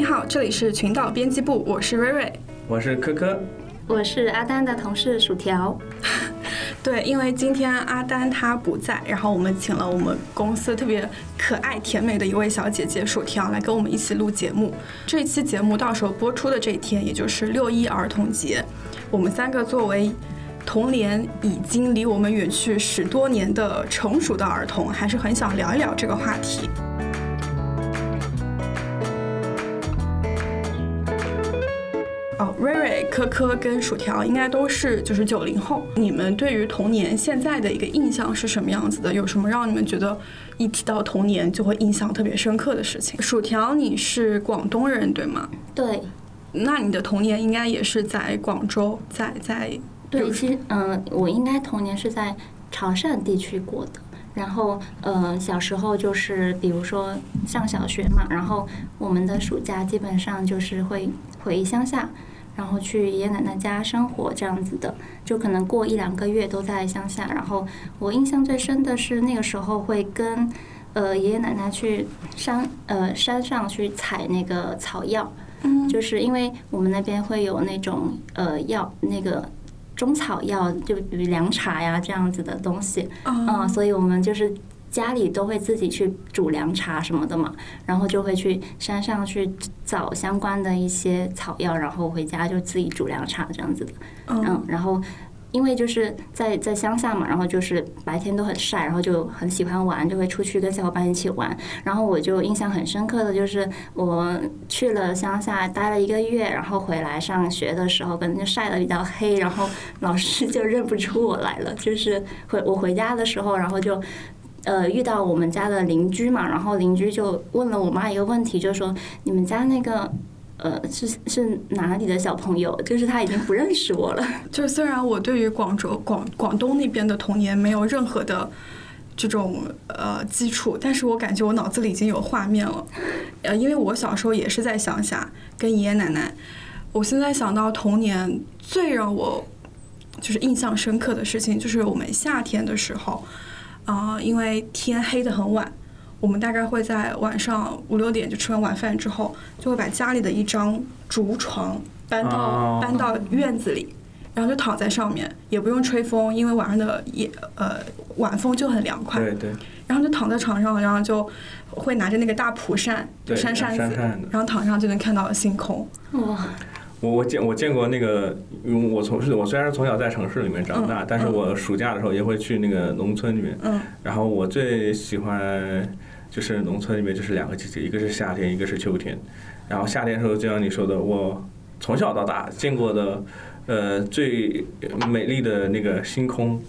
你好，这里是群岛编辑部，我是瑞瑞，我是科科，我是阿丹的同事薯条。对，因为今天阿丹他不在，然后我们请了我们公司特别可爱甜美的一位小姐姐薯条来跟我们一起录节目。这期节目到时候播出的这一天，也就是六一儿童节，我们三个作为童年已经离我们远去十多年的成熟的儿童，还是很想聊一聊这个话题。科科跟薯条应该都是就是九零后。你们对于童年现在的一个印象是什么样子的？有什么让你们觉得一提到童年就会印象特别深刻的事情？薯条，你是广东人对吗？对。那你的童年应该也是在广州，在在。对，其实嗯，我应该童年是在潮汕地区过的。然后呃，小时候就是比如说上小学嘛，然后我们的暑假基本上就是会回乡下。然后去爷爷奶奶家生活这样子的，就可能过一两个月都在乡下。然后我印象最深的是那个时候会跟呃爷爷奶奶去山呃山上去采那个草药，就是因为我们那边会有那种呃药那个中草药，就比如凉茶呀这样子的东西，嗯，所以我们就是。家里都会自己去煮凉茶什么的嘛，然后就会去山上去找相关的一些草药，然后回家就自己煮凉茶这样子的。嗯，然后因为就是在在乡下嘛，然后就是白天都很晒，然后就很喜欢玩，就会出去跟小伙伴一起玩。然后我就印象很深刻的就是我去了乡下待了一个月，然后回来上学的时候，可能就晒得比较黑，然后老师就认不出我来了。就是回我回家的时候，然后就。呃，遇到我们家的邻居嘛，然后邻居就问了我妈一个问题，就说你们家那个呃是是哪里的小朋友？就是他已经不认识我了。就虽然我对于广州广广东那边的童年没有任何的这种呃基础，但是我感觉我脑子里已经有画面了。呃，因为我小时候也是在乡下跟爷爷奶奶。我现在想到童年最让我就是印象深刻的事情，就是我们夏天的时候。啊，因为天黑的很晚，我们大概会在晚上五六点就吃完晚饭之后，就会把家里的一张竹床搬到搬到院子里，然后就躺在上面，也不用吹风，因为晚上的夜呃晚风就很凉快。对对。然后就躺在床上，然后就会拿着那个大蒲扇，扇扇子，然后躺上就能看到星空。哇。我我见我见过那个，因为我从事我虽然从小在城市里面长大，但是我暑假的时候也会去那个农村里面。嗯。然后我最喜欢就是农村里面就是两个季节，一个是夏天，一个是秋天。然后夏天的时候，就像你说的，我从小到大见过的呃最美丽的那个星空，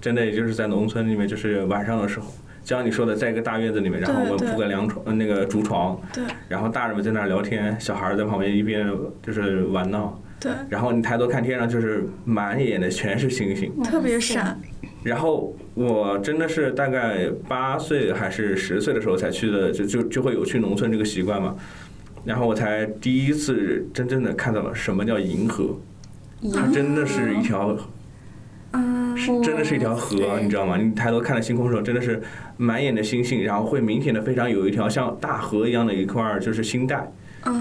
真的也就是在农村里面，就是晚上的时候。就像你说的，在一个大院子里面，然后我们铺个凉床，那个竹床，对，然后大人们在那儿聊天，小孩在旁边一边就是玩闹，对，然后你抬头看天上，就是满眼的全是星星，特别闪。然后我真的是大概八岁还是十岁的时候才去的，就就就会有去农村这个习惯嘛。然后我才第一次真正的看到了什么叫银河，它真的是一条。是真的是一条河，你知道吗？你抬头看着星空的时候，真的是满眼的星星，然后会明显的非常有一条像大河一样的一块就是星带，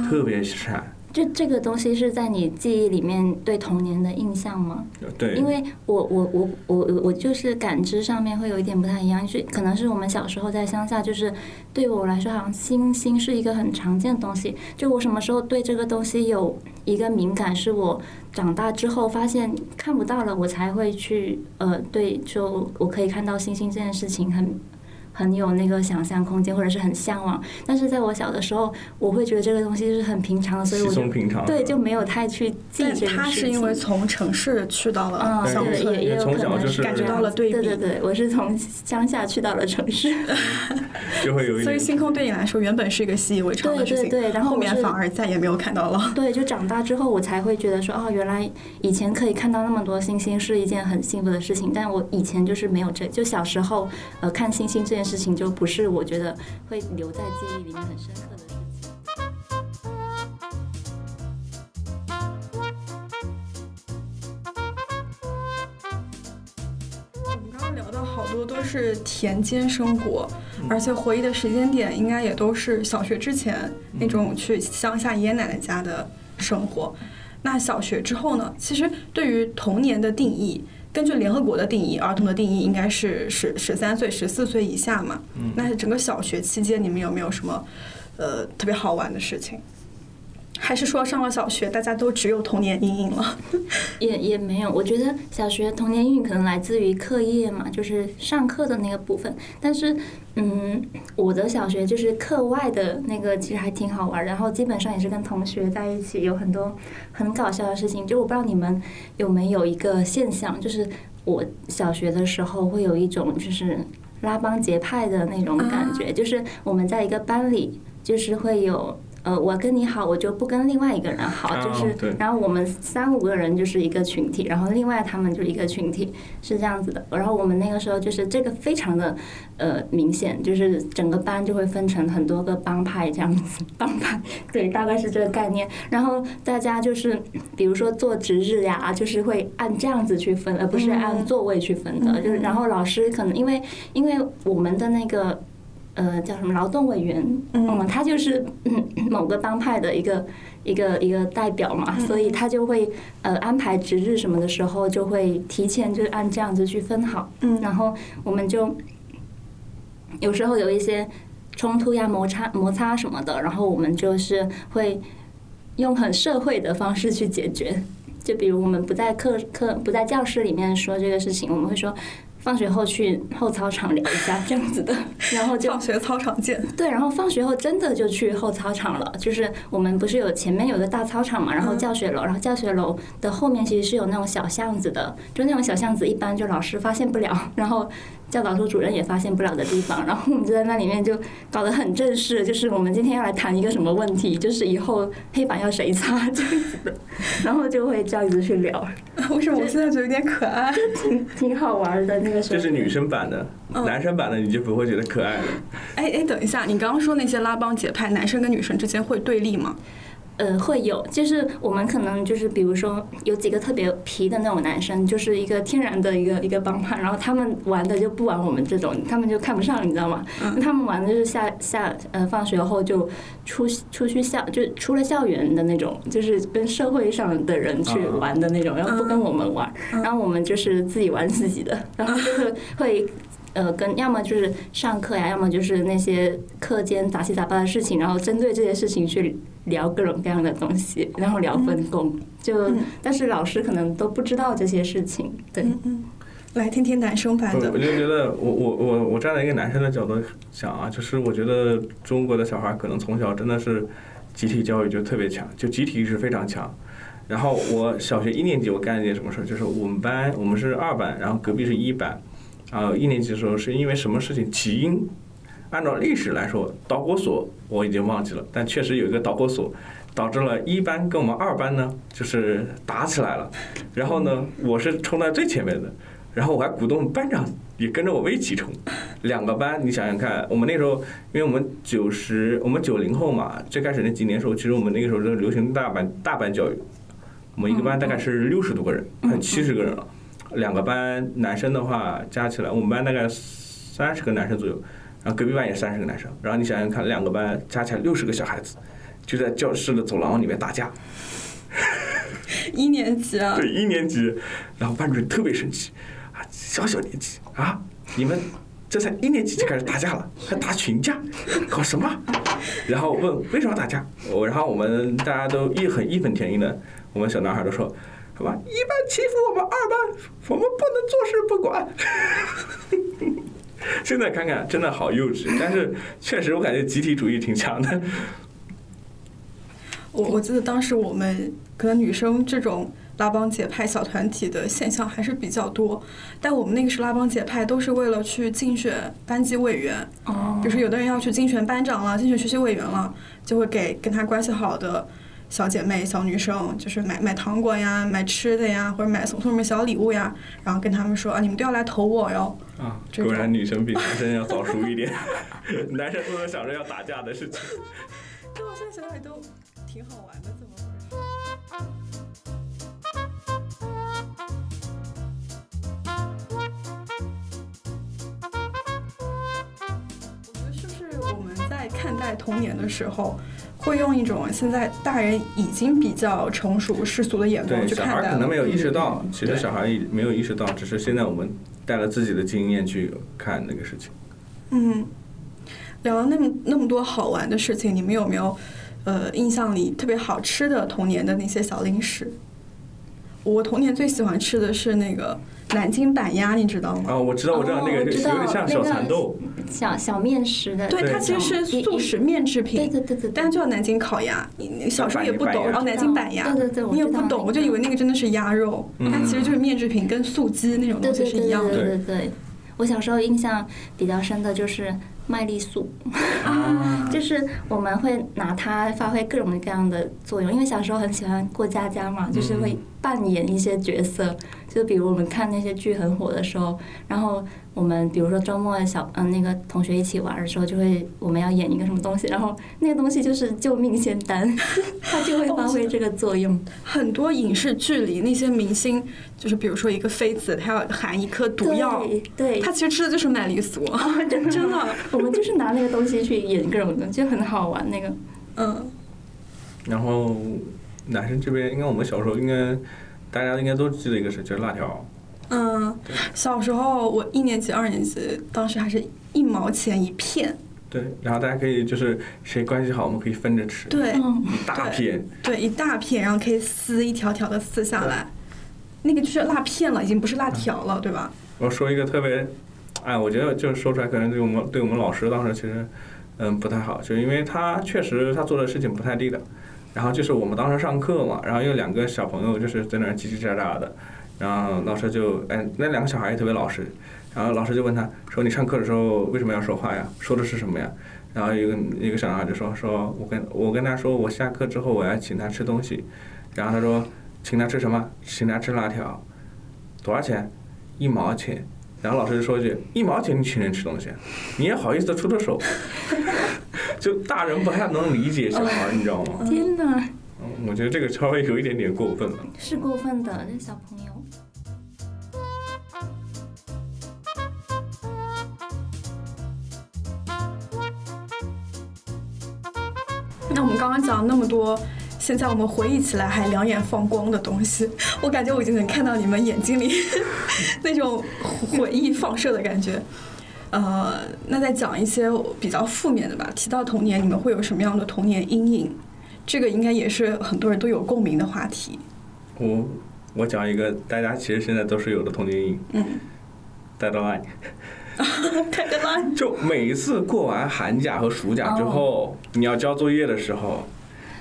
特别闪。就这个东西是在你记忆里面对童年的印象吗？对，因为我我我我我就是感知上面会有一点不太一样，是可能是我们小时候在乡下，就是对我来说，好像星星是一个很常见的东西。就我什么时候对这个东西有一个敏感，是我长大之后发现看不到了，我才会去呃对，就我可以看到星星这件事情很。很有那个想象空间，或者是很向往。但是在我小的时候，我会觉得这个东西是很平常的，所以我就对就没有太去记这个他是因为从城市去到了乡村，也也有可能是感觉到了对比。对对对，我是从乡下去到了城市，就会有。所以星空对你来说原本是一个习以为常的事情，对对对，然后后面反而再也没有看到了。对，就长大之后我才会觉得说，哦，原来以前可以看到那么多星星是一件很幸福的事情。但我以前就是没有这，就小时候呃看星星这件事情就不是。我觉得会留在记忆里面很深刻的事情。我们刚刚聊到好多都是田间生活，而且回忆的时间点应该也都是小学之前那种去乡下爷爷奶奶家的生活。那小学之后呢？其实对于童年的定义，根据联合国的定义，儿童的定义应该是十十三岁、十四岁以下嘛。那整个小学期间，你们有没有什么呃特别好玩的事情？还是说上了小学，大家都只有童年阴影了？也也没有，我觉得小学童年阴影可能来自于课业嘛，就是上课的那个部分。但是，嗯，我的小学就是课外的那个，其实还挺好玩。然后基本上也是跟同学在一起，有很多很搞笑的事情。就我不知道你们有没有一个现象，就是我小学的时候会有一种就是拉帮结派的那种感觉，就是我们在一个班里，就是会有。呃，我跟你好，我就不跟另外一个人好，就是，然后我们三五个人就是一个群体，然后另外他们就一个群体，是这样子的。然后我们那个时候就是这个非常的呃明显，就是整个班就会分成很多个帮派这样子，帮派对，大概是这个概念。然后大家就是比如说做值日呀，就是会按这样子去分，而不是按座位去分的。就是然后老师可能因为因为我们的那个。呃，叫什么劳动委员？嗯，他就是 某个帮派的一个一个一个代表嘛，所以他就会呃安排值日什么的时候，就会提前就按这样子去分好。嗯，然后我们就有时候有一些冲突呀、摩擦摩擦什么的，然后我们就是会用很社会的方式去解决。就比如我们不在课课不在教室里面说这个事情，我们会说。放学后去后操场聊一下这样子的，然后就放学操场见。对，然后放学后真的就去后操场了。就是我们不是有前面有个大操场嘛，然后教学楼，然后教学楼的后面其实是有那种小巷子的，就那种小巷子一般就老师发现不了，然后。教导处主任也发现不了的地方，然后我们就在那里面就搞得很正式，就是我们今天要来谈一个什么问题，就是以后黑板要谁擦这样子的，然后就会这样子去聊。为什么我现在觉得有点可爱？挺挺好玩的那个时候。这是女生版的，男生版的你就不会觉得可爱了。哎哎，等一下，你刚刚说那些拉帮结派，男生跟女生之间会对立吗？呃，会有，就是我们可能就是比如说有几个特别皮的那种男生，就是一个天然的一个一个帮派，然后他们玩的就不玩我们这种，他们就看不上，你知道吗？他们玩的就是下下呃放学后就出出去校就出了校园的那种，就是跟社会上的人去玩的那种，然后不跟我们玩，然后我们就是自己玩自己的，然后就是会。呃，跟要么就是上课呀，要么就是那些课间杂七杂八的事情，然后针对这些事情去聊各种各样的东西，然后聊分工。就但是老师可能都不知道这些事情。对，来听听男生版的。我就觉得，我我我我站在一个男生的角度想啊，就是我觉得中国的小孩可能从小真的是集体教育就特别强，就集体意识非常强。然后我小学一年级我干了一件什么事儿，就是我们班我们是二班，然后隔壁是一班。然后，一年级的时候是因为什么事情起因？按照历史来说，导火索我已经忘记了，但确实有一个导火索，导致了一班跟我们二班呢就是打起来了。然后呢，我是冲在最前面的，然后我还鼓动班长也跟着我们一起冲。两个班，你想想看，我们那时候，因为我们九十，我们九零后嘛，最开始那几年时候，其实我们那个时候是流行大班大班教育，我们一个班大概是六十多个人，快七十个人了。两个班男生的话加起来，我们班大概三十个男生左右，然后隔壁班也三十个男生，然后你想想看，两个班加起来六十个小孩子，就在教室的走廊里面打架。一年级啊？对，一年级，然后班主任特别生气，啊，小小年纪啊，你们这才一年级就开始打架了，还打群架，搞什么？然后问为什么打架？我，然后我们大家都义很义愤填膺的，我们小男孩都说。什么？一班欺负我们二班，我们不能坐视不管。现在看看，真的好幼稚。但是确实，我感觉集体主义挺强的。我我记得当时我们可能女生这种拉帮结派、小团体的现象还是比较多，但我们那个时候拉帮结派都是为了去竞选班级委员。哦。比如说，有的人要去竞选班长了，竞选学习委员了，就会给跟他关系好的。小姐妹小女生就是买买糖果呀买吃的呀或者买送送什么小礼物呀然后跟他们说啊你们都要来投我哟。啊果然女生比男生要早熟一点男生都能想着要打架的事情。但我现在想想都挺好玩的怎么回事我觉得是不是我们在看待童年的时候会用一种现在大人已经比较成熟世俗的眼光去看待小。孩可能没有意识到，其实小孩没有意识到，只是现在我们带了自己的经验去看那个事情。嗯，聊了那么那么多好玩的事情，你们有没有呃印象里特别好吃的童年的那些小零食？我童年最喜欢吃的是那个南京板鸭，你知道吗？啊，我知道，我知道，哦那个就点像小蚕豆，小小面食的，对，它其实是一速食面制对品，对对对，但叫南京烤鸭。你你小时候也不懂，板鸭然后南京板鸭，对对对，你也不懂，我就以为那个真的是鸭肉，嗯。它其实就是面制品，跟素鸡那种东西是对对对一样的。对对对，我小时候印象比较深的就是麦丽素，啊，就是我们会拿它发挥各种各样的作用，因为小时候很喜欢过家家嘛，就是会扮演一些角色，就比如我们看那些剧很火的时候，然后我们比如说周末小嗯、那个同学一起玩的时候，就会我们要演一个什么东西，然后那个东西就是救命仙丹，它就会发挥这个作用。很多影视剧里那些明星，就是比如说一个妃子，她要含一颗毒药，对对，她其实吃的就是麦丽素。啊真的 真的，我们就是拿那个东西去演各种东西，就很好玩那个。嗯，然后男生这边，应该我们小时候应该大家应该都记得一个事，就是辣条。嗯，小时候我一年级、二年级，当时还是一毛钱一片，对，然后大家可以就是谁关系好，我们可以分着吃，对嗯，一大片。对，一大片，然后可以撕一条条的撕下来，那个就是辣片了，已经不是辣条了，对吧？我说一个特别，哎，我觉得就是说出来可能对我们对我们老师当时其实，嗯，不太好，就是因为他确实他做的事情不太地道。然后就是我们当时上课嘛，然后有两个小朋友就是在那儿叽叽喳喳的，然后老师就哎那两个小孩也特别老实，然后老师就问他说你上课的时候为什么要说话呀？说的是什么呀？然后一个一个小孩就说说我跟我跟他说我下课之后我要请他吃东西，然后他说请他吃什么？请他吃辣条，多少钱？一毛钱。然后老师就说一句：“一毛钱你请人吃东西，你也好意思出这手？”就大人不太能理解小孩，你知道吗？天哪，嗯，我觉得这个稍微有一点点过分了。是过分的，那小朋友。那我们刚刚讲了那么多，现在我们回忆起来还两眼放光的东西，我感觉我已经能看到你们眼睛里 那种回忆放射的感觉。呃，那再讲一些比较负面的吧。提到童年，你们会有什么样的童年阴影？这个应该也是很多人都有共鸣的话题。我我讲一个大家其实现在都是有的童年阴影嗯得来。就每一次过完寒假和暑假之后，你要交作业的时候，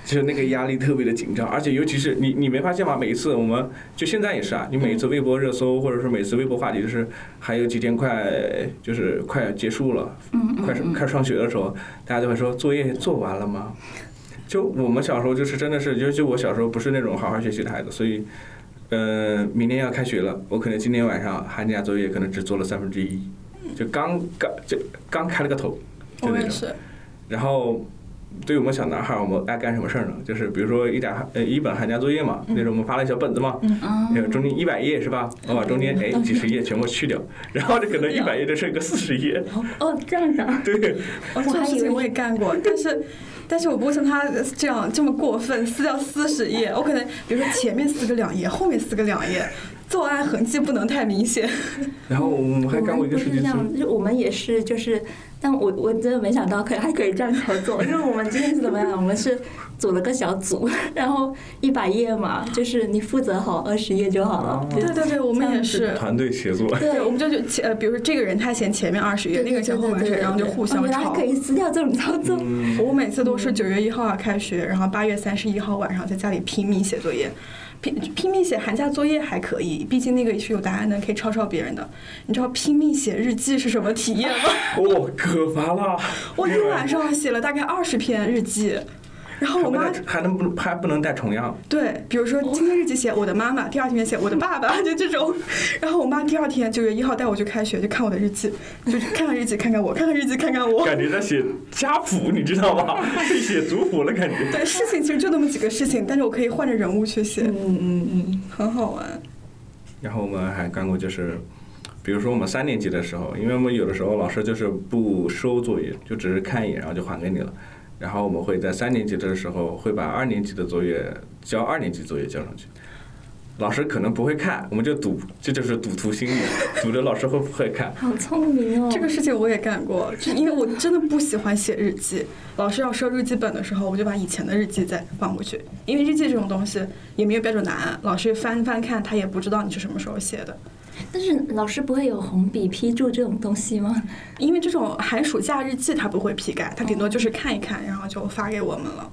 就是那个压力特别的紧张，而且尤其是你你没发现吗？每一次我们就现在也是啊，你每一次微博热搜或者是每次微博话题，就是还有几天快就是快结束了，嗯快嗯快上学的时候，大家就会说作业做完了吗？就我们小时候就是真的是，尤其我小时候不是那种好好学习的孩子，所以，呃，明天要开学了，我可能今天晚上寒假作业可能只做了三分之一，就刚刚就刚开了个头，就那种。我也是。然后，对于我们小男孩儿，我们爱干什么事儿呢？就是比如说一点呃一本寒假作业嘛，那时候我们发了一小本子嘛，嗯呃中间一百页是吧？我把中间哎几十页全部去掉，然后就可能一百页就剩个四十页，哦，这样子啊，对，我，这种事情我也干过，但是，但是我不会像他这样这么过分，撕掉四十页。我可能比如说前面撕个两页，后面撕个两页，作案痕迹不能太明显。然后我们还干过一个事情是，我们不是这样，就我们也是，就是，但我我真的没想到可以还可以这样操作，因 为我们今天是怎么样？我们是组了个小组，然后一百页嘛，就是你负责好二十页就好了。对对对，我们也是。团队协作，对，我们就就前呃，比如说这个人他嫌前面二十页，那个人嫌后面二十页，然后就互相抄原来可。以撕掉这种操作。嗯，我每次都是九月一号要开学，然后八月三十一号晚上在家里拼命写作业，拼拼命写寒假作业还可以，毕竟那个也是有答案的，可以抄抄别人的。你知道拼命写日记是什么体验吗？我，可烦了，我一晚上写了大概二十篇日记，然后我妈还能不还不能带重样，对，比如说今天日记写我的妈妈，第二天写我的爸爸，就这种。然后我妈第二天九月一号带我去开学，就看我的日记，就是看看日记看看我，看看日记看看我。感觉在写家谱，你知道吧？在写族谱了，感觉。对，事情其实就那么几个事情，但是我可以换着人物去写，嗯嗯嗯，很好玩。然后我们还干过就是，比如说我们三年级的时候，因为我们有的时候老师就是不收作业，就只是看一眼，然后就还给你了。然后我们会在三年级的时候会把二年级的作业交二年级作业交上去。老师可能不会看，我们就赌，这就是赌徒心理，赌着老师会不会看。好聪明哦！这个事情我也干过，就因为我真的不喜欢写日记。老师要收日记本的时候，我就把以前的日记再放回去，因为日记这种东西也没有标准答案，老师翻翻看，他也不知道你是什么时候写的。但是老师不会有红笔批注这种东西吗？因为这种寒暑假日记他不会批改，他顶多就是看一看，然后就发给我们了。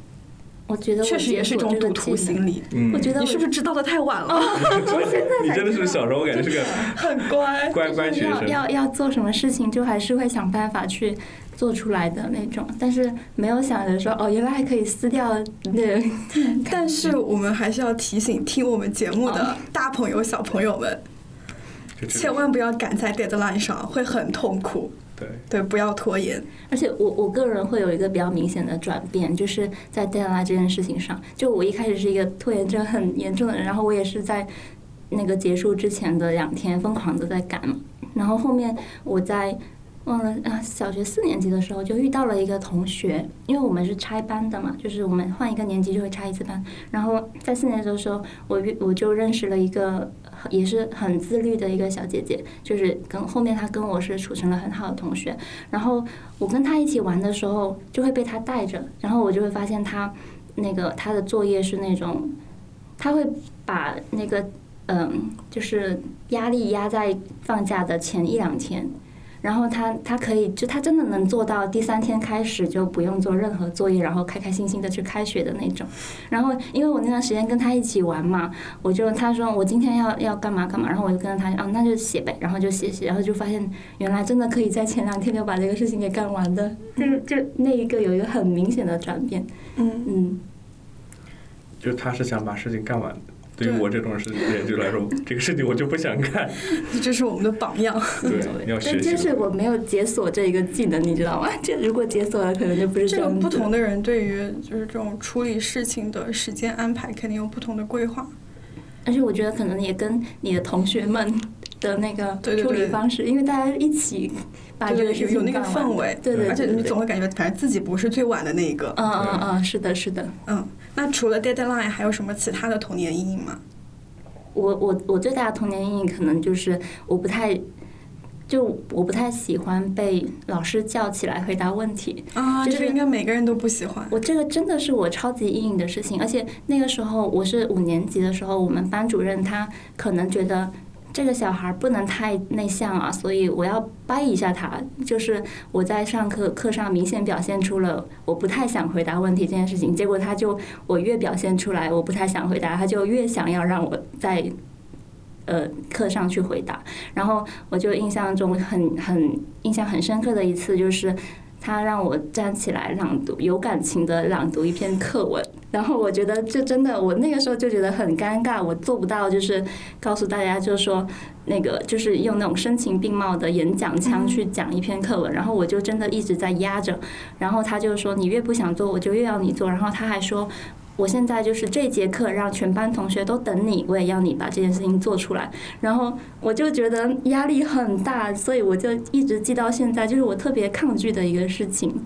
我觉得确实也是一种赌徒心理。我觉得你是不是知道的太晚了？我现在你真的是小时候，我感觉是个很乖乖乖学生。要要做什么事情，就还是会想办法去做出来的那种。但是没有想着说，哦，原来还可以撕掉那。但是我们还是要提醒听我们节目的大朋友、小朋友们，千万不要赶在 deadline 上，会很痛苦。对对，不要拖延。而且我我个人会有一个比较明显的转变，就是在 deadline 这件事情上。就我一开始是一个拖延症很严重的人，然后我也是在那个结束之前的两天疯狂的在赶，然后后面我在。忘了啊！小学四年级的时候就遇到了一个同学，因为我们是拆班的嘛，就是我们换一个年级就会拆一次班。然后在四年级的时候，我遇我就认识了一个也是很自律的一个小姐姐，就是跟后面她跟我是处成了很好的同学。然后我跟她一起玩的时候，就会被她带着，然后我就会发现她那个她的作业是那种，她会把那个嗯，就是压力压在放假的前一两天。然后他他可以就他真的能做到第三天开始就不用做任何作业，然后开开心心的去开学的那种。然后因为我那段时间跟他一起玩嘛，我就他说我今天要要干嘛干嘛，然后我就跟着他啊那就写呗，然后就写写，然后就发现原来真的可以在前两天就把这个事情给干完的，就就那一个有一个很明显的转变。嗯嗯，就他是想把事情干完。对于我这种事人就来说，这个事情我就不想干。这是我们的榜样。对，要学习。但是我没有解锁这一个技能，你知道吗？这如果解锁了，可能就不是这样。不同的人对于就是这种处理事情的时间安排，肯定有不同的规划。而且我觉得可能也跟你的同学们的那个处理方式，因为大家一起把这个事情有那个氛围，对对，而且你总会感觉反正自己不是最晚的那一个。嗯嗯嗯，是的，是的，嗯。那除了 deadline 还有什么其他的童年阴影吗？我我我最大的童年阴影可能就是我不太，就我不太喜欢被老师叫起来回答问题啊，这个应该每个人都不喜欢。我这个真的是我超级阴影的事情，而且那个时候我是五年级的时候，我们班主任他可能觉得。这个小孩不能太内向啊，所以我要掰一下他。就是我在上课课上明显表现出了我不太想回答问题这件事情，结果他就我越表现出来我不太想回答，他就越想要让我在呃课上去回答。然后我就印象中很很印象很深刻的一次就是。他让我站起来朗读，有感情的朗读一篇课文，然后我觉得这真的，我那个时候就觉得很尴尬，我做不到，就是告诉大家，就是说那个就是用那种声情并茂的演讲腔去讲一篇课文，然后我就真的一直在压着，然后他就说你越不想做，我就越要你做，然后他还说。我现在就是这节课让全班同学都等你，我也要你把这件事情做出来。然后我就觉得压力很大，所以我就一直记到现在，就是我特别抗拒的一个事情。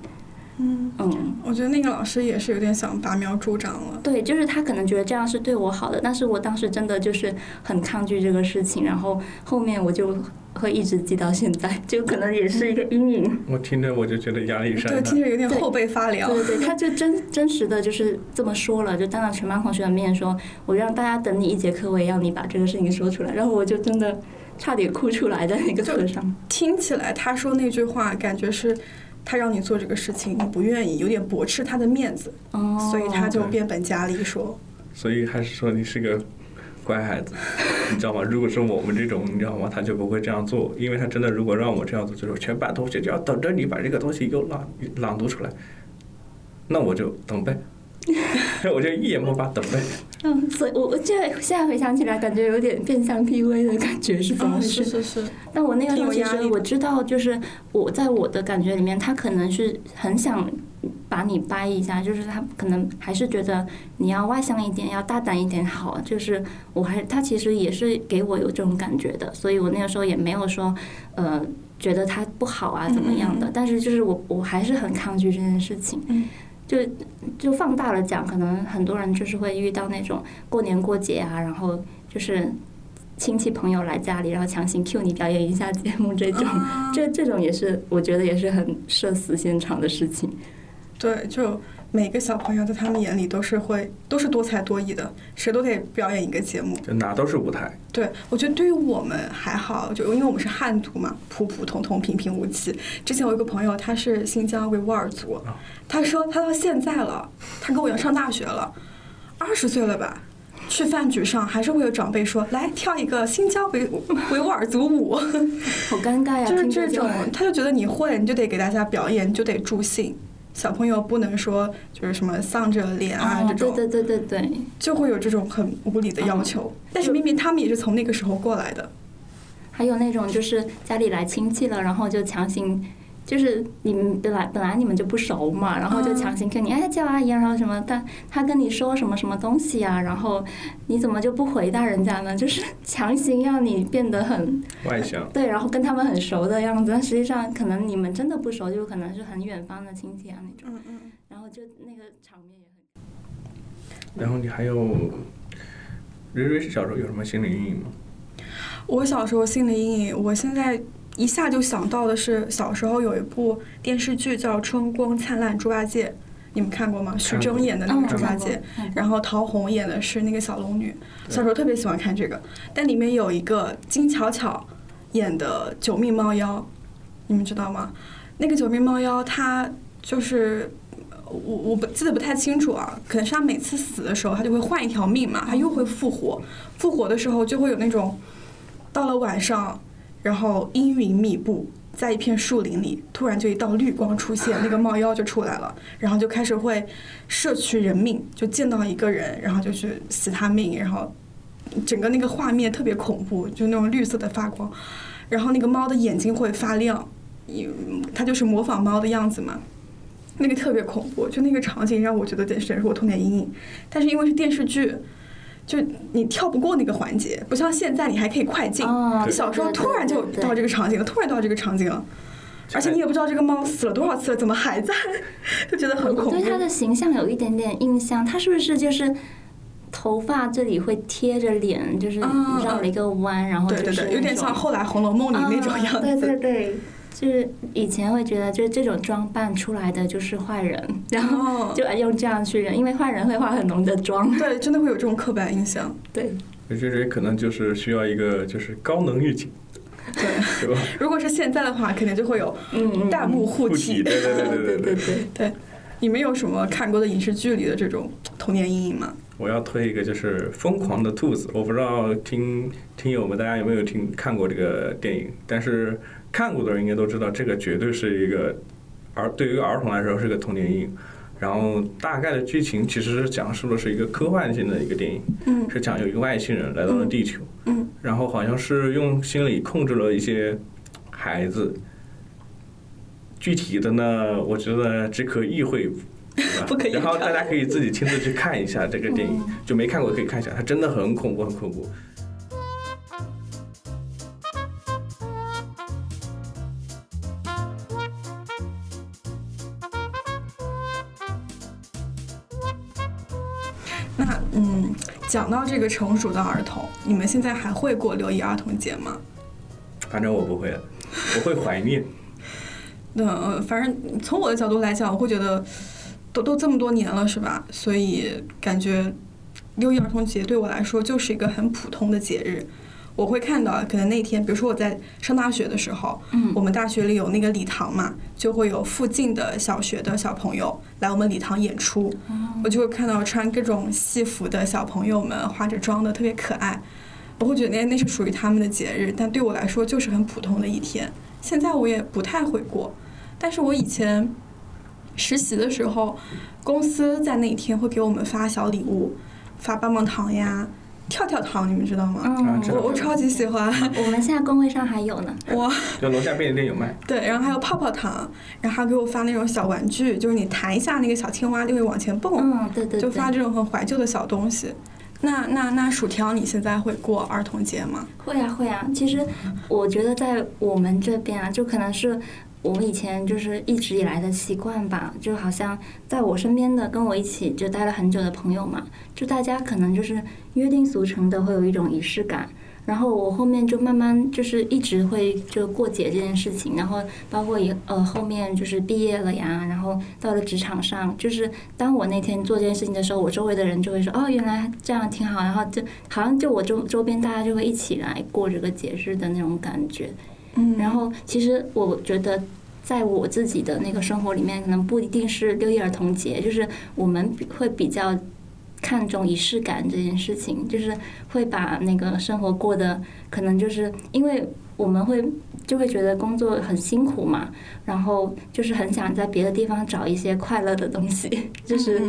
嗯嗯，我觉得那个老师也是有点想拔苗助长了。对，就是他可能觉得这样是对我好的，但是我当时真的就是很抗拒这个事情，然后后面我就。会一直记到现在，就可能也是一个阴影。我听着我就觉得压力山大。对，听着有点后背发凉。对对，他就真真实的就是这么说了，就当着全班同学的面说：“我让大家等你一节课，我也要你把这个事情说出来。”然后我就真的差点哭出来，在那个课上。听起来他说那句话，感觉是他让你做这个事情，你不愿意，有点驳斥他的面子，所以他就变本加厉说。所以还是说你是个。乖孩子，你知道吗？如果是我们这种，你知道吗？他就不会这样做，因为他真的如果让我这样做，就是全班同学就要等着你把这个东西给我朗朗读出来，那我就等呗，我就一言不发等呗。嗯，所以我我现在现在回想起来，感觉有点变相 PUA 的感觉，是怎么回事？是是是。但我那个时候其实我知道，就是我在我的感觉里面，他可能是很想把你掰一下，就是他可能还是觉得你要外向一点，要大胆一点好。就是我还他其实也是给我有这种感觉的，所以我那个时候也没有说呃觉得他不好啊怎么样的，但是就是我我还是很抗拒这件事情。就就放大了讲，可能很多人就是会遇到那种过年过节啊，然后就是亲戚朋友来家里，然后强行 cue 你表演一下节目这种，这这种也是我觉得也是很社死现场的事情。对，就。每个小朋友在他们眼里都是会都是多才多艺的，谁都得表演一个节目，就哪都是舞台。对，我觉得对于我们还好，就因为我们是汉族嘛，普普通通，平平无奇。之前我有个朋友，他是新疆维吾尔族，他说他到现在了，他跟我要上大学了，二十岁了吧，去饭局上还是会有长辈说来跳一个新疆维维吾尔族舞，好尴尬呀，就是这种，他就觉得你会，你就得给大家表演，你就得助兴。小朋友不能说就是什么丧着脸啊这种，对对对对对，就会有这种很无理的要求。但是明明他们也是从那个时候过来的。还有那种就是家里来亲戚了，然后就强行。就是你们本来本来你们就不熟嘛，然后就强行跟你哎叫阿姨，然后什么但他跟你说什么什么东西啊，然后你怎么就不回答人家呢？就是强行让你变得很外向，对，然后跟他们很熟的样子，但实际上可能你们真的不熟，就可能是很远方的亲戚啊那种，嗯嗯，然后就那个场面也很。然后你还有，瑞瑞是小时候有什么心理阴影吗？我小时候心理阴影，我现在。一下就想到的是小时候有一部电视剧叫《春光灿烂猪八戒》，你们看过吗？徐峥演的那个猪八戒，然后陶虹演的是那个小龙女。小时候特别喜欢看这个，但里面有一个金巧巧演的九命猫妖，你们知道吗？那个九命猫妖，她就是我我不记得不太清楚啊，可能是他每次死的时候，他就会换一条命嘛，他又会复活，复活的时候就会有那种到了晚上。然后阴云密布，在一片树林里，突然就一道绿光出现，那个猫妖就出来了，然后就开始会摄取人命，就见到一个人，然后就去死他命，然后整个那个画面特别恐怖，就那种绿色的发光，然后那个猫的眼睛会发亮，它就是模仿猫的样子嘛，那个特别恐怖，就那个场景让我觉得简直是我童年阴影，但是因为是电视剧。就你跳不过那个环节，不像现在你还可以快进。你小时候突然就到这个场景了，突然到这个场景了，而且你也不知道这个猫死了多少次了，怎么还在，就觉得很恐怖。对它的形象有一点点印象，它是不是就是头发这里会贴着脸，就是绕了一个弯，然后对对对，有点像后来《红楼梦》里那种样子。对对对。就是以前会觉得，就是这种装扮出来的就是坏人，然后就用这样去认，因为坏人会化很浓的妆。对，真的会有这种刻板印象。对，我觉得可能就是需要一个就是高能预警。对，是吧？如果是现在的话，肯定就会有弹幕护体。对对对对对对对。你们有什么看过的影视剧里的这种童年阴影吗？我要推一个，就是《疯狂的兔子》。我不知道听听友们大家有没有听看过这个电影，但是。看过的人应该都知道，这个绝对是一个儿对于儿童来说是个童年阴影。然后大概的剧情其实是讲述的是一个科幻性的一个电影，是讲有一个外星人来到了地球，然后好像是用心理控制了一些孩子。具体的呢，我觉得只可意会，不可以。然后大家可以自己亲自去看一下这个电影，就没看过可以看一下，它真的很恐怖，很恐怖。讲到这个成熟的儿童，你们现在还会过六一儿童节吗？反正我不会，我会怀念。那反正从我的角度来讲，我会觉得，都都这么多年了，是吧？所以感觉六一儿童节对我来说就是一个很普通的节日。我会看到，可能那天，比如说我在上大学的时候，嗯，我们大学里有那个礼堂嘛，就会有附近的小学的小朋友来我们礼堂演出，我就会看到穿各种戏服的小朋友们化着妆的特别可爱，我会觉得那那是属于他们的节日，但对我来说就是很普通的一天。现在我也不太会过，但是我以前实习的时候，公司在那一天会给我们发小礼物，发棒棒糖呀。跳跳糖，你们知道吗？嗯，我我超级喜欢。我们现在工位上还有呢。哇，就楼下便利店有卖。对，然后还有泡泡糖，然后还给我发那种小玩具，就是你弹一下那个小青蛙就会往前蹦。嗯，对对对。就发这种很怀旧的小东西。那那那薯条，你现在会过儿童节吗？会啊会啊，其实我觉得在我们这边啊，就可能是我们以前就是一直以来的习惯吧，就好像在我身边的跟我一起就待了很久的朋友嘛，就大家可能就是约定俗成的会有一种仪式感。然后我后面就慢慢就是一直会就过节这件事情，然后包括也呃后面就是毕业了呀，然后到了职场上，就是当我那天做这件事情的时候，我周围的人就会说哦，原来这样挺好，然后就好像就我周周边大家就会一起来过这个节日的那种感觉。嗯，然后其实我觉得在我自己的那个生活里面，可能不一定是六一儿童节，就是我们会比较。看重仪式感这件事情，就是会把那个生活过得可能就是因为我们会就会觉得工作很辛苦嘛，然后就是很想在别的地方找一些快乐的东西，就是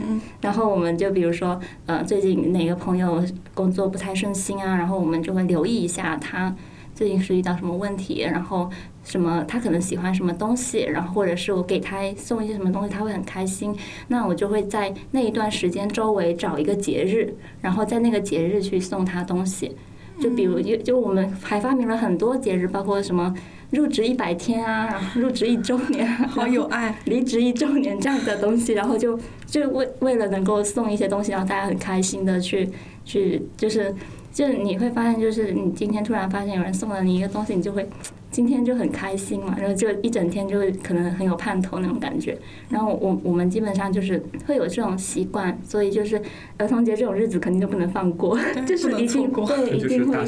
然后我们就比如说呃最近哪个朋友工作不太顺心啊，然后我们就会留意一下他最近是遇到什么问题，然后。什么？他可能喜欢什么东西，然后或者是我给他送一些什么东西，他会很开心。那我就会在那一段时间周围找一个节日，然后在那个节日去送他东西。就比如，就就我们还发明了很多节日，包括什么入职一百天啊，然后入职一周年，好有爱，离职一周年这样的东西。然后就就为为了能够送一些东西，让大家很开心的去去，就是就是你会发现，就是你今天突然发现有人送了你一个东西，你就会。今天就很开心嘛，然后就一整天就 可能很有盼头那种感觉。然后我我们基本上就是会有这种习惯，所以就是儿童节这种日子肯定就不能放过，就是一定对一定会。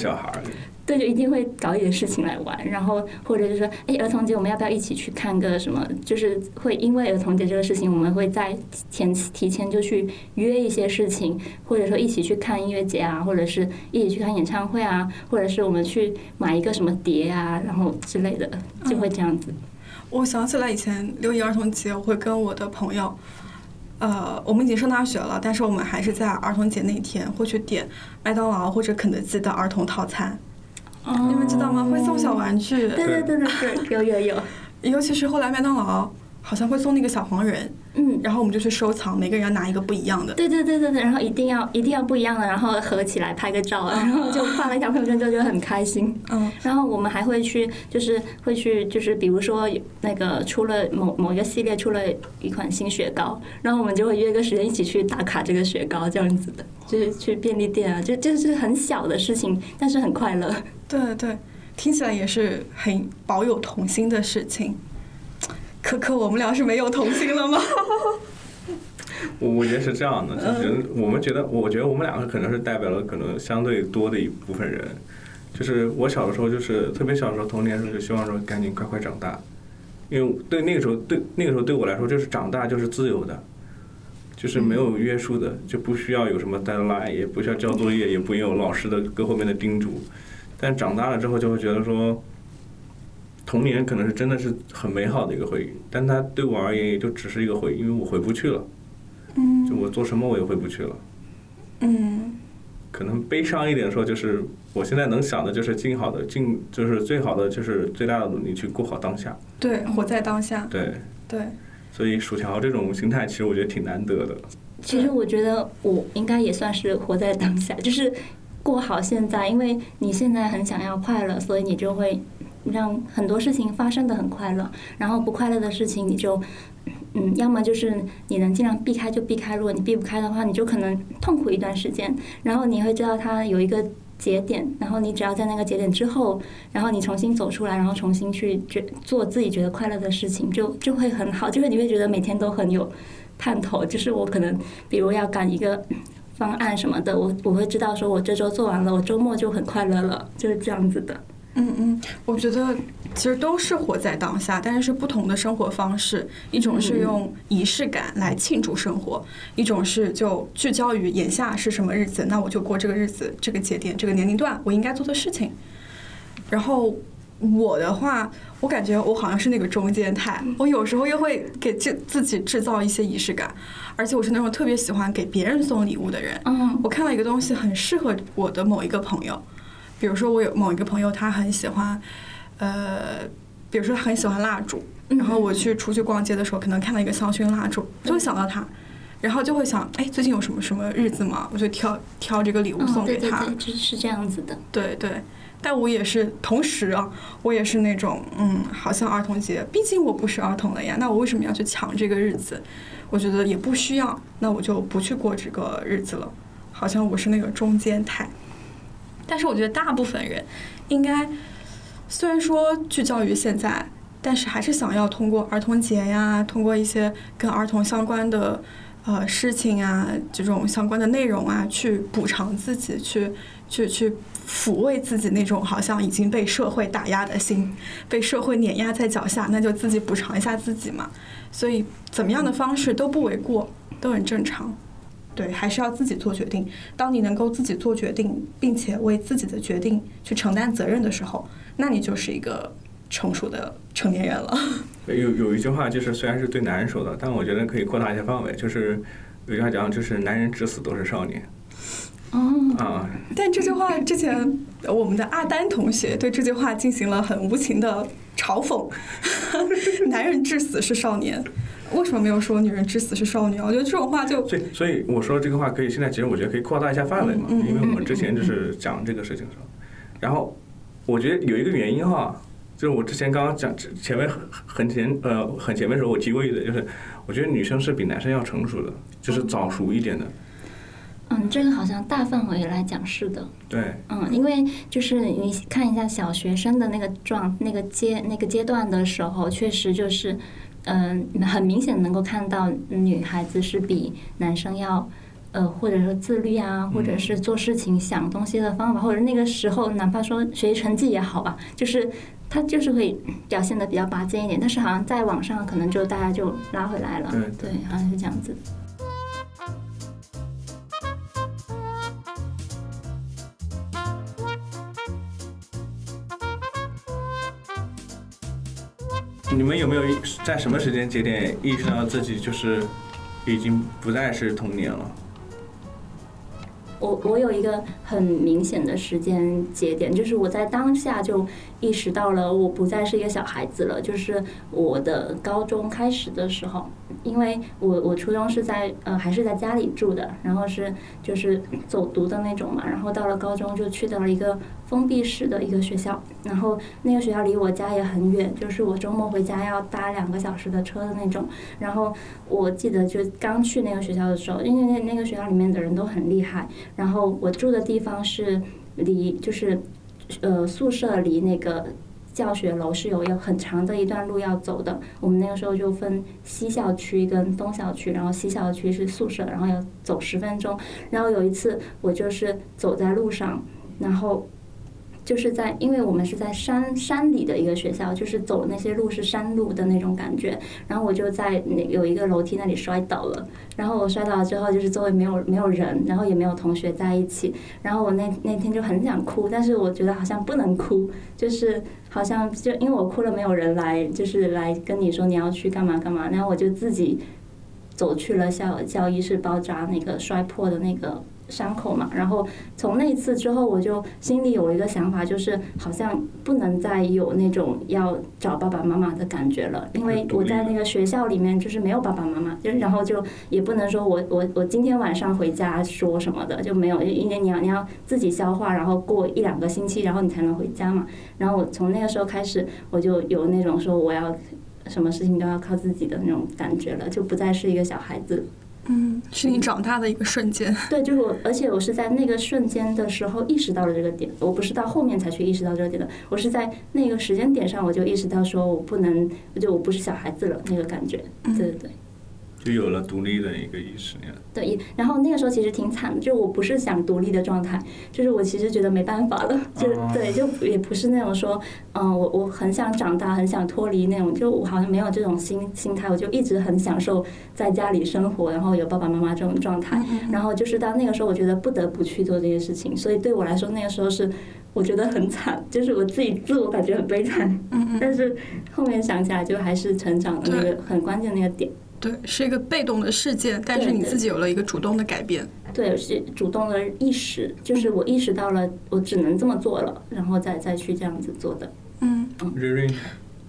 对，就一定会搞一点事情来玩，然后或者就是说，哎，儿童节我们要不要一起去看个什么？就是会因为儿童节这个事情，我们会在前提前就去约一些事情，或者说一起去看音乐节啊，或者是一起去看演唱会啊，或者是我们去买一个什么碟啊，然后之类的，就会这样子。我想起来以前六一儿童节，我会跟我的朋友，呃，我们已经上大学了，但是我们还是在儿童节那天会去点麦当劳或者肯德基的儿童套餐。你们知道吗？会送小玩具。对对对对对，有有有。尤其是后来麦当劳好像会送那个小黄人，嗯，然后我们就去收藏，每个人要拿一个不一样的。对对对对对，然后一定要一定要不一样的，然后合起来拍个照，然后就发了一条朋友圈，就觉得很开心。嗯，然后我们还会去，就是会去，就是比如说那个出了某某一个系列出了一款新雪糕，然后我们就会约个时间一起去打卡这个雪糕，这样子的，就是去便利店啊，就就是很小的事情，但是很快乐。对对，听起来也是很保有童心的事情。可可，我们俩是没有童心了吗？我我觉得是这样的，就是我们觉得，我觉得我们两个可能是代表了可能相对多的一部分人。就是我小的时候，就是特别小的时候，童年时候就希望说赶紧快快长大，因为对那个时候，对那个时候对我来说，就是长大就是自由的，就是没有约束的，就不需要有什么 deadline，也不需要交作业，也不用有老师的各方面的叮嘱。但长大了之后，就会觉得说，童年可能是真的是很美好的一个回忆，但它对我而言也就只是一个回忆，因为我回不去了。嗯。就我做什么我也回不去了。嗯。可能悲伤一点说，就是我现在能想的就是尽好的尽，就是最好的就是最大的努力去过好当下。对，活在当下。对。对。所以薯条这种心态，其实我觉得挺难得的。其实我觉得我应该也算是活在当下，就是。过好现在，因为你现在很想要快乐，所以你就会让很多事情发生的很快乐。然后不快乐的事情，你就嗯，要么就是你能尽量避开就避开。如果你避不开的话，你就可能痛苦一段时间。然后你会知道它有一个节点，然后你只要在那个节点之后，然后你重新走出来，然后重新去觉做自己觉得快乐的事情，就就会很好。就是你会觉得每天都很有盼头。就是我可能比如要赶一个。方案什么的，我我会知道，说我这周做完了，我周末就很快乐了，就是这样子的。嗯嗯，我觉得其实都是活在当下，但是是不同的生活方式。一种是用仪式感来庆祝生活，一种是就聚焦于眼下是什么日子，那我就过这个日子，这个节点，这个年龄段我应该做的事情。然后我的话，我感觉我好像是那个中间态，我有时候又会给自自己制造一些仪式感，而且我是那种特别喜欢给别人送礼物的人。嗯我看到一个东西很适合我的某一个朋友，比如说我有某一个朋友，他很喜欢，呃，比如说他很喜欢蜡烛，然后我去出去逛街的时候，可能看到一个香薰蜡烛，就会想到他，然后就会想，哎，最近有什么什么日子吗？我就挑挑这个礼物嗯，送给他。对对对，就是是这样子的。对对，但我也是，同时啊，我也是那种，嗯，好像儿童节，毕竟我不是儿童了呀，那我为什么要去抢这个日子？我觉得也不需要，那我就不去过这个日子了。好像我是那个中间态，但是我觉得大部分人应该，虽然说聚焦于现在，但是还是想要通过儿童节呀，通过一些跟儿童相关的呃事情啊，这种相关的内容啊，去补偿自己，去去去抚慰自己那种好像已经被社会打压的心，被社会碾压在脚下，那就自己补偿一下自己嘛。所以怎么样的方式都不为过，都很正常。对，还是要自己做决定。当你能够自己做决定，并且为自己的决定去承担责任的时候，那你就是一个成熟的成年人了。有有一句话就是，虽然是对男人说的，但我觉得可以扩大一下范围，就是有句话讲，就是男人至死都是少年哦，啊。但这句话之前，我们的阿丹同学对这句话进行了很无情的嘲讽：“ 男人至死是少年，为什么没有说女人至死是少女啊？”我觉得这种话就所以，所以我说这个话可以，现在其实我觉得可以扩大一下范围嘛，嗯嗯嗯因为我们之前就是讲这个事情的时候，然后我觉得有一个原因哈，就是我之前刚刚讲前面很很前呃很前面的时候我提过一点，就是我觉得女生是比男生要成熟的，就是早熟一点的，嗯，这个好像大范围来讲是的。对，嗯，因为就是你看一下小学生的那个状那个阶那个阶段的时候，确实就是，嗯、很明显能够看到女孩子是比男生要。呃，或者说自律啊，或者是做事情、想东西的方法，或者那个时候哪怕说学习成绩也好吧，就是他就是会表现的比较拔尖一点。但是好像在网上可能就大家就拉回来了，对好像是这样子。你们有没有在什么时间节点意识到自己就是已经不再是童年了？我我有一个很明显的时间节点，就是我在当下就意识到了我不再是一个小孩子了。就是我的高中开始的时候，因为我我初中是在呃还是在家里住的，然后是就是走读的那种嘛，然后到了高中就去到了一个封闭式的一个学校，然后那个学校离我家也很远，就是我周末回家要搭两个小时的车的那种。然后我记得就刚去那个学校的时候，因为那那个学校里面的人都很厉害。然后我住的地方是离就是呃宿舍离那个教学楼是有有很长的一段路要走的。我们那个时候就分西校区跟东校区，然后西校区是宿舍，然后要走十分钟。然后有一次我就是走在路上，然后。就是在，因为我们是在山山里的一个学校，就是走那些路是山路的那种感觉。然后我就在那有一个楼梯那里摔倒了，然后我摔倒了之后，就是周围没有没有人，然后也没有同学在一起。然后我那那天就很想哭，但是我觉得好像不能哭，就是好像就因为我哭了，没有人来，就是来跟你说你要去干嘛干嘛。然后我就自己走去了校校医室包扎那个摔破的那个。伤口嘛，然后从那一次之后，我就心里有一个想法，就是好像不能再有那种要找爸爸妈妈的感觉了，因为我在那个学校里面就是没有爸爸妈妈，就然后就也不能说我我我今天晚上回家说什么的就没有，因为你要你要自己消化，然后过一两个星期，然后你才能回家嘛。然后我从那个时候开始，我就有那种说我要什么事情都要靠自己的那种感觉了，就不再是一个小孩子。嗯，是你长大的一个瞬间。对，就是我，而且我是在那个瞬间的时候意识到了这个点，我不是到后面才去意识到这个点的，我是在那个时间点上我就意识到说我不能，就我不是小孩子了那个感觉。对对对。就有了独立的一个意识。对，然后那个时候其实挺惨的，就我不是想独立的状态，就是我其实觉得没办法了，就对，就也不是那种说，嗯，我我很想长大，很想脱离那种，就我好像没有这种心心态，我就一直很享受在家里生活，然后有爸爸妈妈这种状态，然后就是到那个时候，我觉得不得不去做这些事情，所以对我来说，那个时候是我觉得很惨，就是我自己自我感觉很悲惨。嗯嗯，但是后面想起来，就还是成长的那个很关键那个点。对，是一个被动的事件，但是你自己有了一个主动的改变。对，是主动的意识，就是我意识到了，我只能这么做了，然后再再去这样子做的。嗯，瑞瑞，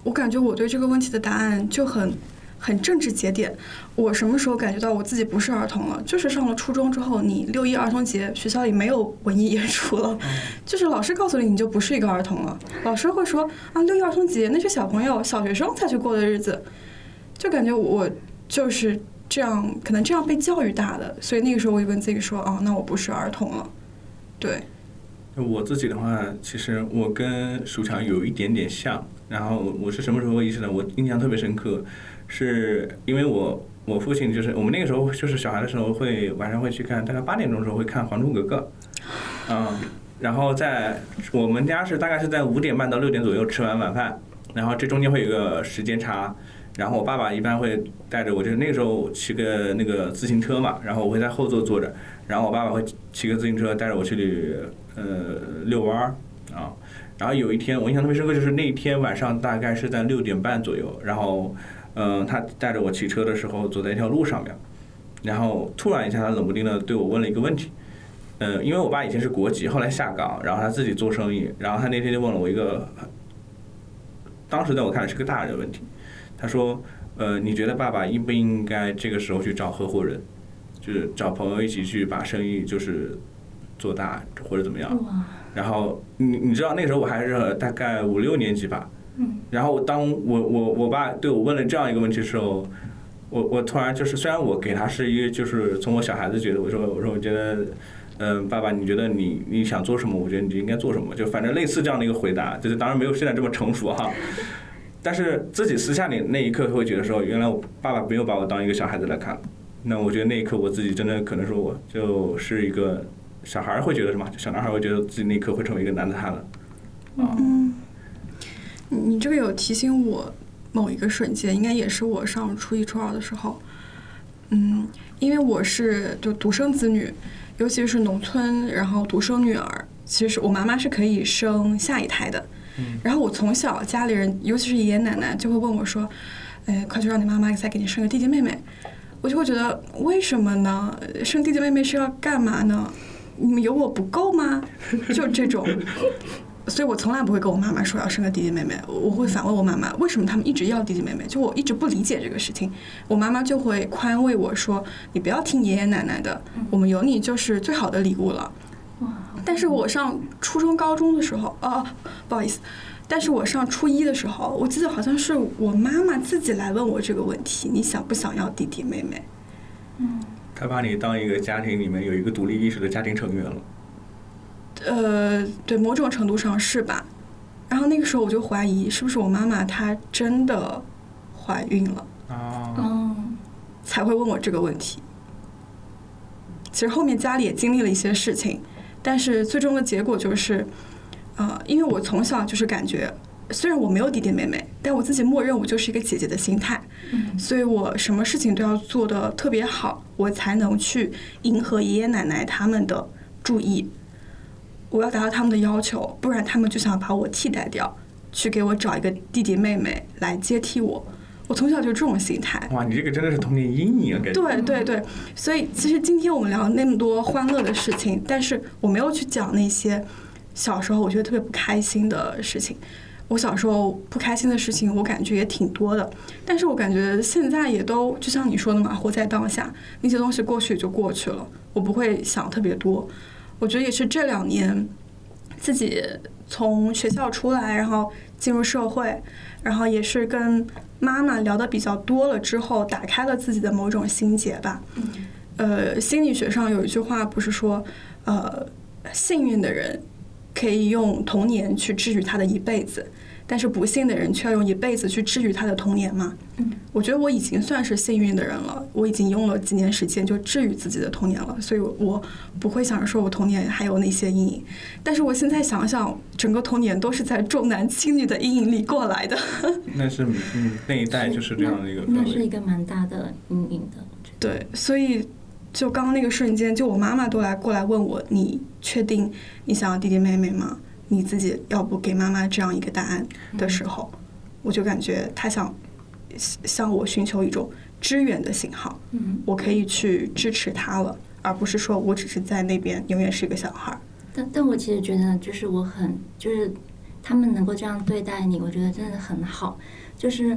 我感觉我对这个问题的答案就很很政治节点。我什么时候感觉到我自己不是儿童了？就是上了初中之后，你六一儿童节学校里没有文艺演出了，就是老师告诉你你就不是一个儿童了。老师会说啊，六一儿童节那是小朋友、小学生才去过的日子，就感觉我。就是这样，可能这样被教育大的，所以那个时候我就跟自己说，哦，那我不是儿童了。对，我自己的话，其实我跟舒强有一点点像。然后我是什么时候意识到？我印象特别深刻，是因为我我父亲就是我们那个时候就是小孩的时候会晚上会去看，大概八点钟的时候会看《还珠格格》，嗯，然后在我们家是大概是在五点半到六点左右吃完晚饭，然后这中间会有一个时间差。然后我爸爸一般会带着我，就是那个时候骑个那个自行车嘛，然后我会在后座坐着，然后我爸爸会骑个自行车带着我去呃遛弯儿啊。然后有一天我印象特别深刻，就是那一天晚上大概是在六点半左右，然后嗯他带着我骑车的时候走在一条路上面，然后突然一下他冷不丁的对我问了一个问题，嗯因为我爸以前是国籍，后来下岗，然后他自己做生意，然后他那天就问了我一个，当时在我看来是个大人问题。他说：“呃，你觉得爸爸应不应该这个时候去找合伙人，就是找朋友一起去把生意就是做大或者怎么样？然后你你知道那时候我还是大概五六年级吧。然后当我我我爸对我问了这样一个问题的时候，我我突然就是虽然我给他是一个就是从我小孩子觉得我说我说我觉得嗯爸爸你觉得你你想做什么？我觉得你就应该做什么。就反正类似这样的一个回答，就是当然没有现在这么成熟哈。”但是自己私下里那一刻会觉得说，原来我爸爸没有把我当一个小孩子来看，那我觉得那一刻我自己真的可能说我就是一个小孩会觉得什么，小男孩会觉得自己那一刻会成为一个男子汉了。嗯，你这个有提醒我某一个瞬间，应该也是我上初一初二的时候，嗯，因为我是就独生子女，尤其是农村，然后独生女儿，其实我妈妈是可以生下一胎的。然后我从小家里人，尤其是爷爷奶奶，就会问我说：“哎，快去让你妈妈再给你生个弟弟妹妹。”我就会觉得为什么呢？生弟弟妹妹是要干嘛呢？你们有我不够吗？就这种，所以我从来不会跟我妈妈说要生个弟弟妹妹。我会反问我妈妈，为什么他们一直要弟弟妹妹？就我一直不理解这个事情。我妈妈就会宽慰我说：“你不要听爷爷奶奶的，我们有你就是最好的礼物了。”但是我上初中、高中的时候，哦，不好意思，但是我上初一的时候，我记得好像是我妈妈自己来问我这个问题：你想不想要弟弟妹妹？嗯，他把你当一个家庭里面有一个独立意识的家庭成员了。呃，对，某种程度上是吧？然后那个时候我就怀疑，是不是我妈妈她真的怀孕了啊？才会问我这个问题。其实后面家里也经历了一些事情。但是最终的结果就是，呃，因为我从小就是感觉，虽然我没有弟弟妹妹，但我自己默认我就是一个姐姐的心态，所以我什么事情都要做的特别好，我才能去迎合爷爷奶奶他们的注意，我要达到他们的要求，不然他们就想把我替代掉，去给我找一个弟弟妹妹来接替我。我从小就这种心态。哇，你这个真的是童年阴影啊！感觉。对对对，所以其实今天我们聊那么多欢乐的事情，但是我没有去讲那些小时候我觉得特别不开心的事情。我小时候不开心的事情，我感觉也挺多的。但是我感觉现在也都就像你说的嘛，活在当下，那些东西过去就过去了，我不会想特别多。我觉得也是这两年自己从学校出来，然后进入社会，然后也是跟。妈妈聊的比较多了之后，打开了自己的某种心结吧。呃，心理学上有一句话不是说，呃，幸运的人可以用童年去治愈他的一辈子。但是不幸的人却要用一辈子去治愈他的童年吗？嗯，我觉得我已经算是幸运的人了，我已经用了几年时间就治愈自己的童年了，所以我不会想着说我童年还有那些阴影。但是我现在想想，整个童年都是在重男轻女的阴影里过来的。那是嗯，那一代就是这样的一个。那是一个蛮大的阴影的。对，所以就刚刚那个瞬间，就我妈妈都来过来问我，你确定你想要弟弟妹妹吗？你自己要不给妈妈这样一个答案的时候，我就感觉他想向我寻求一种支援的信号，嗯，我可以去支持他了，而不是说我只是在那边永远是一个小孩儿。但但我其实觉得，就是我很就是他们能够这样对待你，我觉得真的很好，就是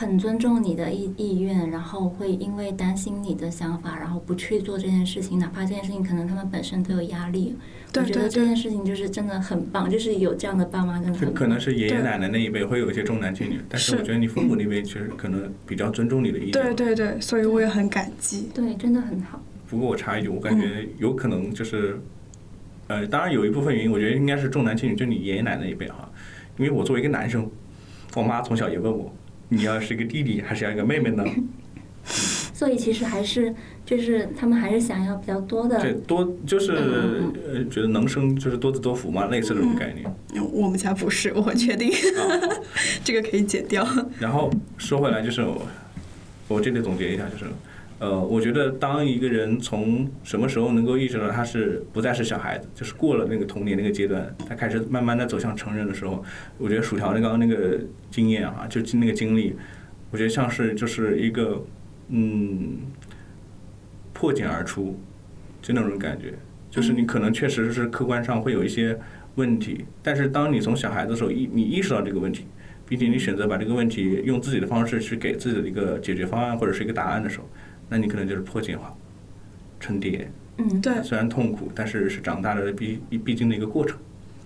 很尊重你的意意愿，然后会因为担心你的想法，然后不去做这件事情，哪怕这件事情可能他们本身都有压力。对对我觉得这件，事情就是真的很棒，就是有这样的爸妈真的就很。可能是爷爷奶奶那一辈会有一些重男轻女，但是是我觉得你父母那辈其实可能比较尊重你的意愿。对对对，所以我也很感激。对，真的很好。不过我插一句，我感觉有可能就是，呃，当然有一部分原因，我觉得应该是重男轻女，就你爷爷奶奶那一辈哈。因为我作为一个男生，我妈从小也问我，你要是一个弟弟还是要一个妹妹呢？所以其实还是就是他们还是想要比较多的对多就是嗯呃，觉得能生就是多子多福嘛，类似这种概念。我们家不是，我确定啊，这个可以剪掉。然后说回来，就是我我这里总结一下，就是呃，我觉得当一个人从什么时候能够意识到他是不再是小孩子，就是过了那个童年那个阶段，他开始慢慢的走向成人的时候，我觉得薯条那刚刚那个经验啊，就那个经历，我觉得像是就是一个嗯破茧而出，就那种感觉，就是你可能确实是客观上会有一些问题，但是当你从小孩子的时候意你意识到这个问题，并且你选择把这个问题用自己的方式去给自己的一个解决方案或者是一个答案的时候，那你可能就是破茧化成蝶。嗯，对虽然痛苦，但是是长大的必必经的一个过程。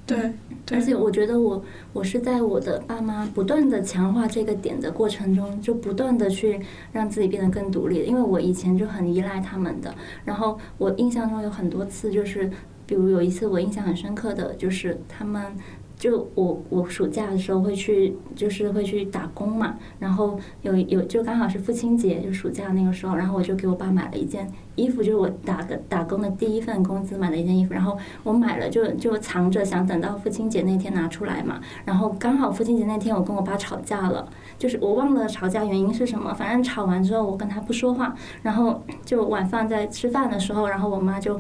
对对而，且我觉得我我是在我的爸妈不断的强化这个点的过程中，就不断的去让自己变得更独立。因为我以前就很依赖他们的，然后我印象中有很多次，就是比如有一次我印象很深刻的就是他们。就我我暑假的时候会去，就是会去打工嘛，然后有有就刚好是父亲节，就暑假那个时候，然后我就给我爸买了一件衣服，就是我打的打工的第一份工资买的一件衣服，然后我买了就就藏着，想等到父亲节那天拿出来嘛。然后刚好父亲节那天我跟我爸吵架了，就是我忘了吵架原因是什么，反正吵完之后我跟他不说话，然后就晚饭在吃饭的时候，然后我妈就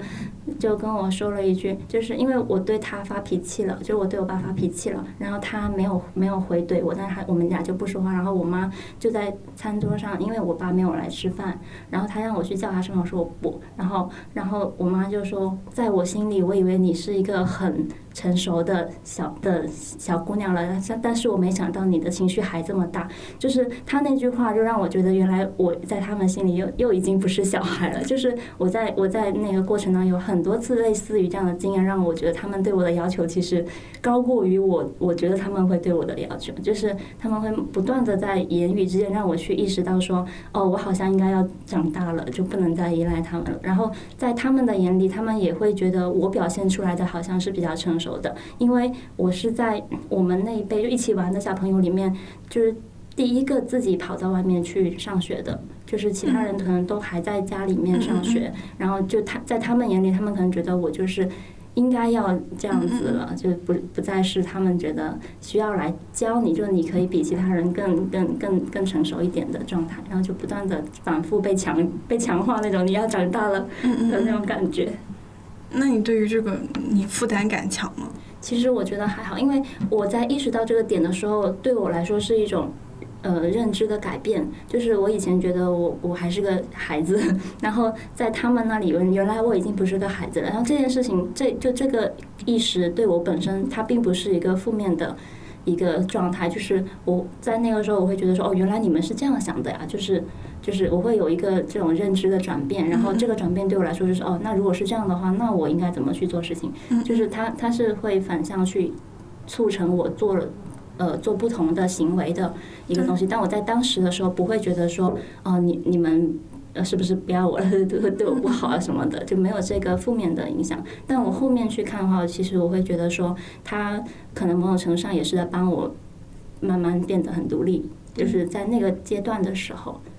就跟我说了一句，就是因为我对他发脾气了，就我对我爸发脾气了，然后他没有没有回怼我，但是他我们俩就不说话，然后我妈就在餐桌上，因为我爸没有来吃饭，然后他让我去叫他什么，我说我不，然后然后我妈就说，在我心里，我以为你是一个很成熟的小的小姑娘了，但但是我没想到你的情绪还这么大，就是他那句话就让我觉得，原来我在他们心里又又已经不是小孩了。就是我在我在那个过程当中有很多次类似于这样的经验，让我觉得他们对我的要求其实高过于我，我觉得他们会对我的要求，就是他们会不断的在言语之间让我去意识到说，哦，我好像应该要长大了，就不能再依赖他们了。然后在他们的眼里，他们也会觉得我表现出来的好像是比较成熟的，因为我是在我们那一辈就一起玩的小朋友里面，就是第一个自己跑到外面去上学的，就是其他人可能都还在家里面上学，然后就他在他们眼里，他们可能觉得我就是。应该要这样子了，就不不再是他们觉得需要来教你，就你可以比其他人更更更更成熟一点的状态，然后就不断的反复被强被强化那种你要长大了的那种感觉。那你对于这个你负担感强吗？其实我觉得还好，因为我在意识到这个点的时候，对我来说是一种呃认知的改变。就是我以前觉得我我还是个孩子，然后在他们那里原原来我已经不是个孩子了。然后这件事情，这就这个意识对我本身，它并不是一个负面的。一个状态，就是我在那个时候，我会觉得说，哦，原来你们是这样想的呀，就是就是我会有一个这种认知的转变，然后这个转变对我来说就是，哦，那如果是这样的话，那我应该怎么去做事情？就是它它是会反向去促成我做了呃做不同的行为的一个东西，但我在当时的时候不会觉得说，哦，你你们。呃，是不是不要我了，对对我不好啊什么的，就没有这个负面的影响。但我后面去看的话，其实我会觉得说，他可能某种程度上也是在帮我慢慢变得很独立，就是在那个阶段的时候，嗯，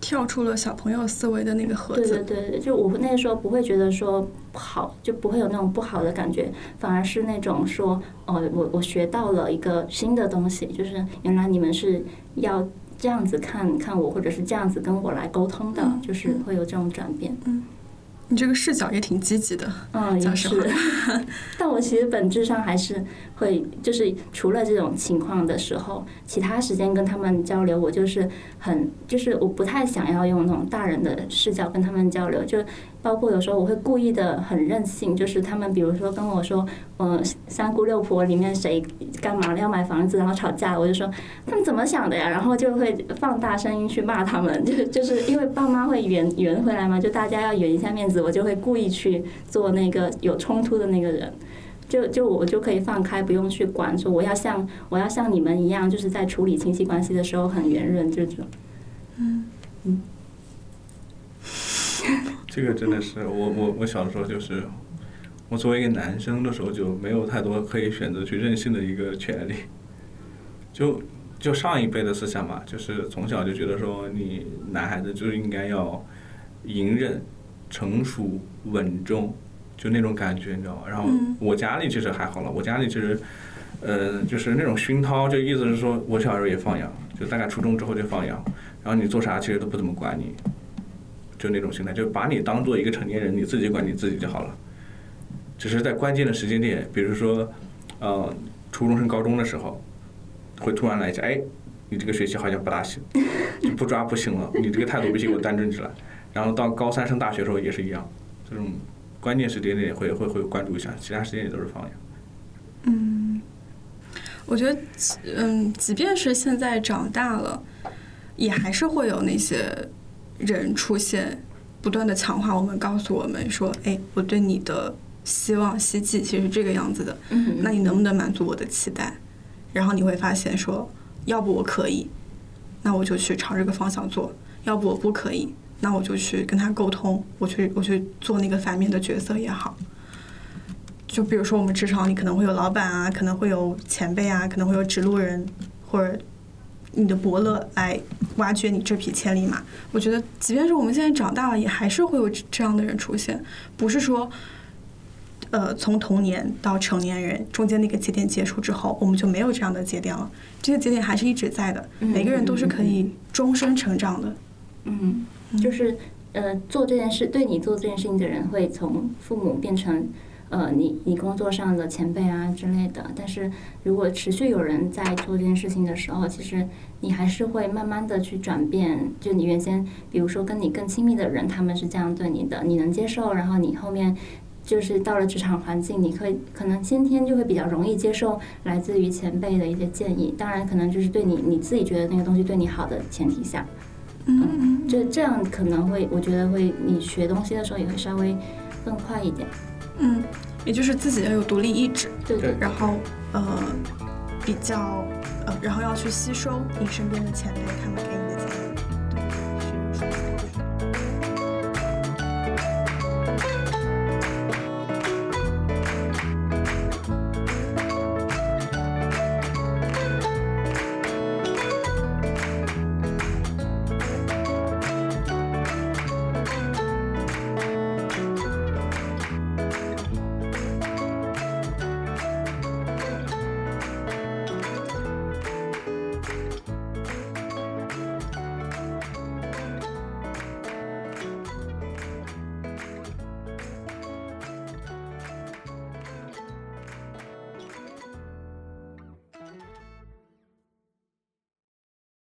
跳出了小朋友思维的那个盒子。对对对，就我那个时候不会觉得说不好，就不会有那种不好的感觉，反而是那种说，哦，我我学到了一个新的东西，就是原来你们是要。这样子看看我，或者是这样子跟我来沟通的，就是会有这种转变。嗯你这个视角也挺积极的，嗯，也是。但我其实本质上还是会，就是除了这种情况的时候，其他时间跟他们交流，我就是很，就是我不太想要用那种大人的视角跟他们交流，就。包括有时候我会故意的很任性，就是他们比如说跟我说，嗯，三姑六婆里面谁干嘛了要买房子，然后吵架，我就说他们怎么想的呀？然后就会放大声音去骂他们，就就是因为爸妈会圆圆回来嘛，就大家要圆一下面子，我就会故意去做那个有冲突的那个人，就就我就可以放开，不用去管，说我要像我要像你们一样，就是在处理亲戚关系的时候很圆润这种，嗯嗯。这个真的是我我我小的时候就是，我作为一个男生的时候就没有太多可以选择去任性的一个权利，就就上一辈的思想嘛，就是从小就觉得说你男孩子就应该要隐忍、成熟、稳重，就那种感觉你知道吗？然后我家里其实还好了，我家里其实呃就是那种熏陶，就意思是说我小时候也放羊，就大概初中之后就放羊，然后你做啥其实都不怎么管你。就那种心态，就把你当做一个成年人，你自己管你自己就好了。只是在关键的时间点，比如说，呃，初中升高中的时候，会突然来一下，哎，你这个学习好像不大行，就不抓不行了，你这个态度必须给我端正起来。然后到高三升大学的时候也是一样，这种关键时间点会会会关注一下，其他时间也都是放养。嗯，我觉得，嗯，即便是现在长大了，也还是会有那些。人出现，不断的强化我们，告诉我们说：“哎，我对你的希望、希冀其实是这个样子的。那你能不能满足我的期待？”然后你会发现说：“要不我可以，那我就去朝这个方向做；要不我不可以，那我就去跟他沟通，我去我去做那个反面的角色也好。”就比如说我们职场里可能会有老板啊，可能会有前辈啊，可能会有指路人或者。你的伯乐来挖掘你这匹千里马，我觉得，即便是我们现在长大了，也还是会有这样的人出现。不是说，呃，从童年到成年人中间那个节点结束之后，我们就没有这样的节点了。这个节点还是一直在的，每个人都是可以终身成长的。嗯，就是呃，做这件事对你做这件事情的人，会从父母变成。呃，你你工作上的前辈啊之类的，但是如果持续有人在做这件事情的时候，其实你还是会慢慢的去转变。就你原先，比如说跟你更亲密的人，他们是这样对你的，你能接受，然后你后面就是到了职场环境，你可以可能先天就会比较容易接受来自于前辈的一些建议。当然，可能就是对你你自己觉得那个东西对你好的前提下，嗯，就这样可能会，我觉得会你学东西的时候也会稍微更快一点。嗯，也就是自己要有独立意志，对对，然后呃，比较呃，然后要去吸收你身边的前辈他们给你。